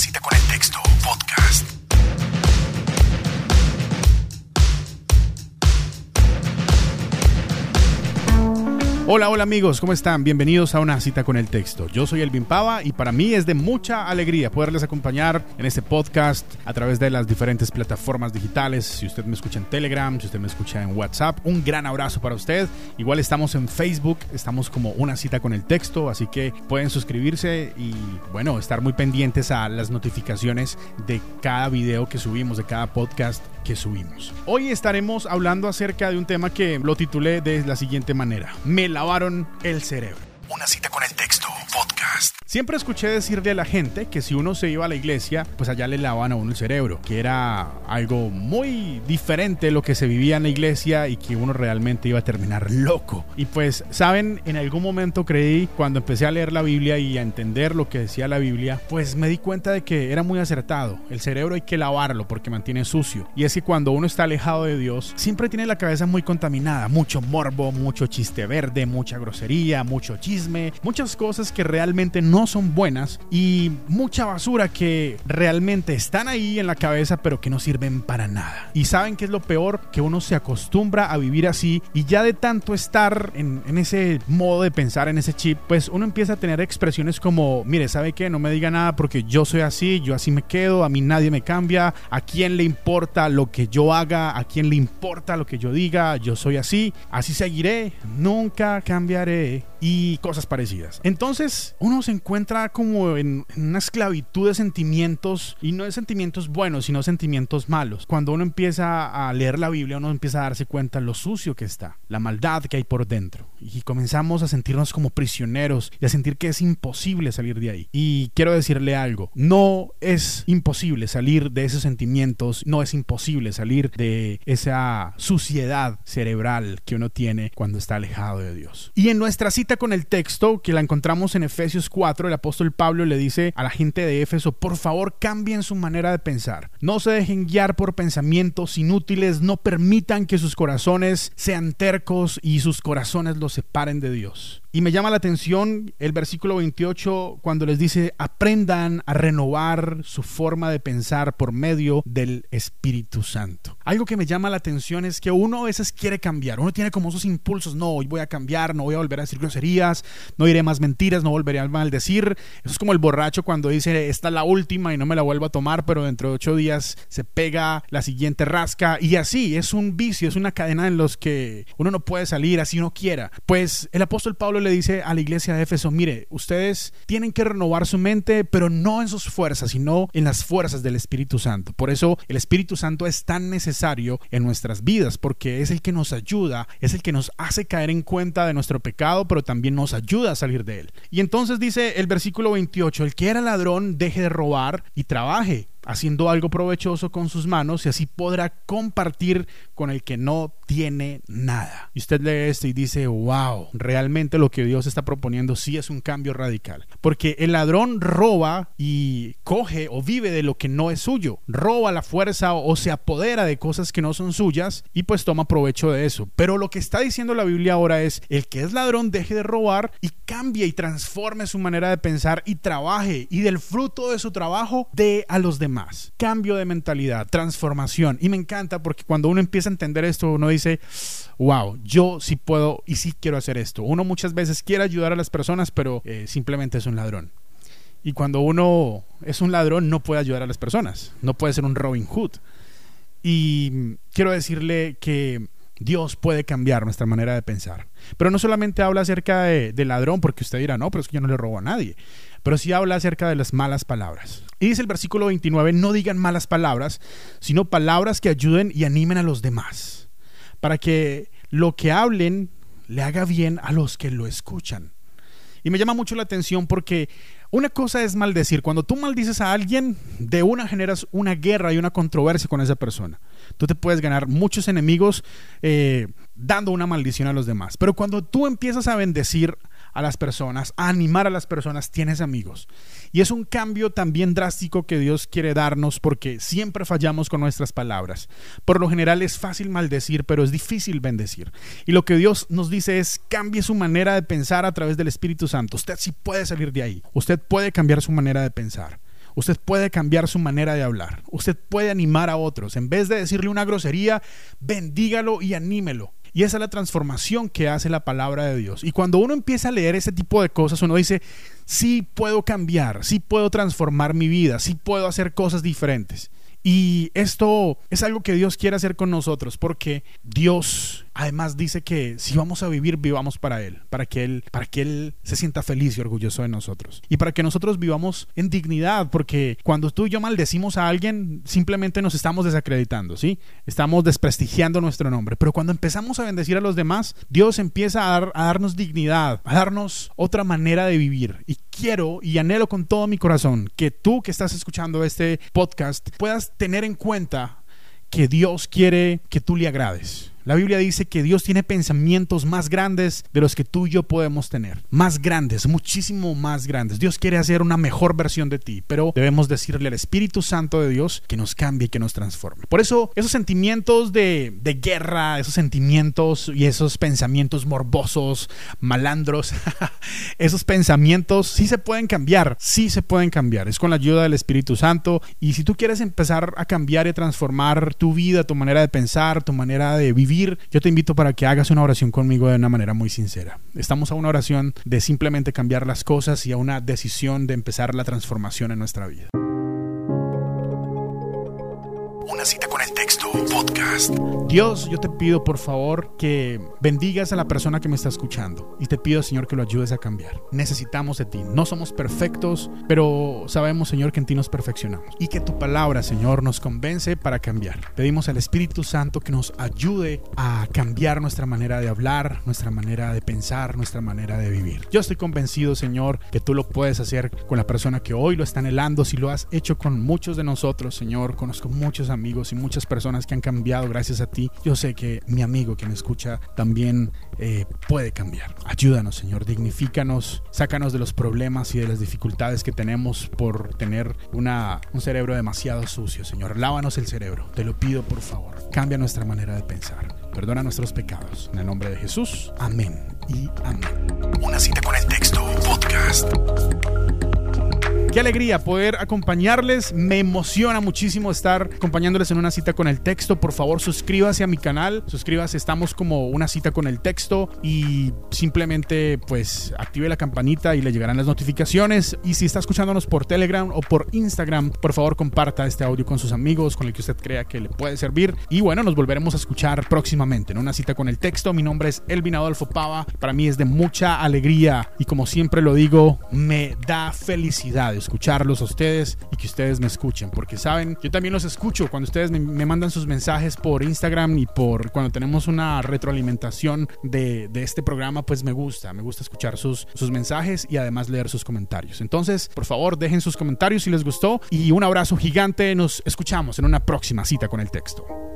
cita con el texto podcast. Hola, hola amigos, ¿cómo están? Bienvenidos a una cita con el texto. Yo soy Elvin Pava y para mí es de mucha alegría poderles acompañar en este podcast a través de las diferentes plataformas digitales. Si usted me escucha en Telegram, si usted me escucha en WhatsApp, un gran abrazo para usted. Igual estamos en Facebook, estamos como una cita con el texto, así que pueden suscribirse y bueno, estar muy pendientes a las notificaciones de cada video que subimos, de cada podcast que subimos. Hoy estaremos hablando acerca de un tema que lo titulé de la siguiente manera. Me lavaron el cerebro. Siempre escuché decirle a la gente que si uno se iba a la iglesia, pues allá le lavaban a uno el cerebro, que era algo muy diferente lo que se vivía en la iglesia y que uno realmente iba a terminar loco. Y pues, saben, en algún momento creí, cuando empecé a leer la Biblia y a entender lo que decía la Biblia, pues me di cuenta de que era muy acertado. El cerebro hay que lavarlo porque mantiene sucio. Y es que cuando uno está alejado de Dios, siempre tiene la cabeza muy contaminada, mucho morbo, mucho chiste verde, mucha grosería, mucho chisme, muchas cosas que realmente no son buenas y mucha basura que realmente están ahí en la cabeza pero que no sirven para nada. Y saben que es lo peor, que uno se acostumbra a vivir así y ya de tanto estar en, en ese modo de pensar, en ese chip, pues uno empieza a tener expresiones como, mire, ¿sabe qué? No me diga nada porque yo soy así, yo así me quedo, a mí nadie me cambia, a quién le importa lo que yo haga, a quién le importa lo que yo diga, yo soy así, así seguiré, nunca cambiaré y cosas parecidas. Entonces uno se encuentra como en, una esclavitud de sentimientos y no de sentimientos buenos, sino sentimientos malos. Cuando uno empieza a leer la Biblia, uno empieza a darse cuenta lo sucio que está, la maldad que hay por dentro y comenzamos a sentirnos como prisioneros y a sentir que es imposible salir de ahí. Y quiero decirle algo, no es imposible salir de esos sentimientos, no es imposible salir de esa suciedad cerebral que uno tiene cuando está alejado de Dios. Y en nuestra cita con el texto, que la encontramos en Efesios 4, el apóstol Pablo le dice a la gente de Éfeso, por favor cambien su manera de pensar, no se dejen guiar por pensamientos inútiles, no permitan que sus corazones sean tercos y sus corazones los separen de Dios. Y me llama la atención el versículo 28 cuando les dice, aprendan a renovar su forma de pensar por medio del Espíritu Santo. Algo que me llama la atención es que uno a veces quiere cambiar, uno tiene como esos impulsos, no, hoy voy a cambiar, no voy a volver a decir groserías, no diré más mentiras, no volveré a maldecir. Eso es como el borracho cuando dice, esta es la última y no me la vuelvo a tomar, pero dentro de ocho días se pega la siguiente rasca. Y así, es un vicio, es una cadena en los que uno no puede salir así no quiera. Pues el apóstol Pablo le dice a la iglesia de Éfeso, mire, ustedes tienen que renovar su mente, pero no en sus fuerzas, sino en las fuerzas del Espíritu Santo. Por eso el Espíritu Santo es tan necesario en nuestras vidas, porque es el que nos ayuda, es el que nos hace caer en cuenta de nuestro pecado, pero también nos ayuda a salir de él. Y entonces dice el versículo 28, el que era ladrón deje de robar y trabaje haciendo algo provechoso con sus manos y así podrá compartir con el que no tiene nada. Y usted lee esto y dice, wow, realmente lo que Dios está proponiendo sí es un cambio radical. Porque el ladrón roba y coge o vive de lo que no es suyo. Roba la fuerza o se apodera de cosas que no son suyas y pues toma provecho de eso. Pero lo que está diciendo la Biblia ahora es, el que es ladrón deje de robar y cambie y transforme su manera de pensar y trabaje y del fruto de su trabajo dé a los demás Cambio de mentalidad, transformación. Y me encanta porque cuando uno empieza a entender esto, uno dice, wow, yo sí puedo y sí quiero hacer esto. Uno muchas veces quiere ayudar a las personas, pero eh, simplemente es un ladrón. Y cuando uno es un ladrón, no puede ayudar a las personas. No puede ser un Robin Hood. Y quiero decirle que Dios puede cambiar nuestra manera de pensar. Pero no solamente habla acerca de, de, ladrón, porque usted dirá, no, pero es que yo no le robo a nadie. Pero sí habla acerca de las malas palabras. Y dice el versículo 29, no digan malas palabras, sino palabras que ayuden y animen a los demás, para que lo que hablen le haga bien a los que lo escuchan. Y me llama mucho la atención porque una cosa es maldecir. Cuando tú maldices a alguien, de una generas una guerra y una controversia con esa persona. Tú te puedes ganar muchos enemigos eh, dando una maldición a los demás. Pero cuando tú empiezas a bendecir a las personas, a animar a las personas, tienes amigos. Y es un cambio también drástico que Dios quiere darnos porque siempre fallamos con nuestras palabras. Por lo general es fácil maldecir, pero es difícil bendecir. Y lo que Dios nos dice es cambie su manera de pensar a través del Espíritu Santo. Usted sí puede salir de ahí. Usted puede cambiar su manera de pensar. Usted puede cambiar su manera de hablar. Usted puede animar a otros. En vez de decirle una grosería, bendígalo y anímelo. Y esa es la transformación que hace la palabra de Dios. Y cuando uno empieza a leer ese tipo de cosas, uno dice, sí puedo cambiar, sí puedo transformar mi vida, sí puedo hacer cosas diferentes. Y esto es algo que Dios quiere hacer con nosotros, porque Dios además dice que si vamos a vivir, vivamos para Él, para que Él, para que Él se sienta feliz y orgulloso de nosotros. Y para que nosotros vivamos en dignidad, porque cuando tú y yo maldecimos a alguien, simplemente nos estamos desacreditando, ¿sí? Estamos desprestigiando nuestro nombre. Pero cuando empezamos a bendecir a los demás, Dios empieza a, dar, a darnos dignidad, a darnos otra manera de vivir. Y quiero y anhelo con todo mi corazón que tú que estás escuchando este podcast puedas tener en cuenta que Dios quiere que tú le agrades la Biblia dice que Dios tiene pensamientos más grandes de los que tú y yo podemos tener. Más grandes, muchísimo más grandes. Dios quiere hacer una mejor versión de ti, pero debemos decirle al Espíritu Santo de Dios que nos cambie y que nos transforme. Por eso, esos sentimientos de, de guerra, esos sentimientos y esos pensamientos morbosos, malandros, esos pensamientos sí se pueden cambiar, sí se pueden cambiar. Es con la ayuda del Espíritu Santo. Y si tú quieres empezar a cambiar y transformar tu vida, tu manera de pensar, tu manera de vivir, yo te invito para que hagas una oración conmigo de una manera muy sincera. Estamos a una oración de simplemente cambiar las cosas y a una decisión de empezar la transformación en nuestra vida. Dios, yo te pido por favor que bendigas a la persona que me está escuchando y te pido, Señor, que lo ayudes a cambiar. Necesitamos de ti. No somos perfectos, pero sabemos, Señor, que en ti nos perfeccionamos y que tu palabra, Señor, nos convence para cambiar. Pedimos al Espíritu Santo que nos ayude a cambiar nuestra manera de hablar, nuestra manera de pensar, nuestra manera de vivir. Yo estoy convencido, Señor, que tú lo puedes hacer con la persona que hoy lo está anhelando, si lo has hecho con muchos de nosotros, Señor. Conozco muchos amigos y muchas personas que han cambiado gracias a ti. Yo sé que mi amigo que me escucha también eh, puede cambiar. Ayúdanos, Señor, dignifícanos, sácanos de los problemas y de las dificultades que tenemos por tener una, un cerebro demasiado sucio, Señor. Lávanos el cerebro, te lo pido por favor. Cambia nuestra manera de pensar. Perdona nuestros pecados. En el nombre de Jesús, amén y amén. Una cita con el texto podcast. Qué alegría poder acompañarles. Me emociona muchísimo estar acompañándoles en una cita con el texto. Por favor, suscríbase a mi canal. Suscríbase, estamos como una cita con el texto y simplemente pues active la campanita y le llegarán las notificaciones. Y si está escuchándonos por Telegram o por Instagram, por favor comparta este audio con sus amigos, con el que usted crea que le puede servir. Y bueno, nos volveremos a escuchar próximamente en una cita con el texto. Mi nombre es Elvin Adolfo Pava. Para mí es de mucha alegría y como siempre lo digo, me da felicidad escucharlos a ustedes y que ustedes me escuchen, porque saben, yo también los escucho cuando ustedes me, mandan sus mensajes por Instagram y por cuando tenemos una retroalimentación de, de, este programa, pues me gusta, me gusta escuchar sus, sus mensajes y además leer sus comentarios. Entonces, por favor, dejen sus comentarios si les gustó y un abrazo gigante, nos escuchamos en una próxima cita con el texto.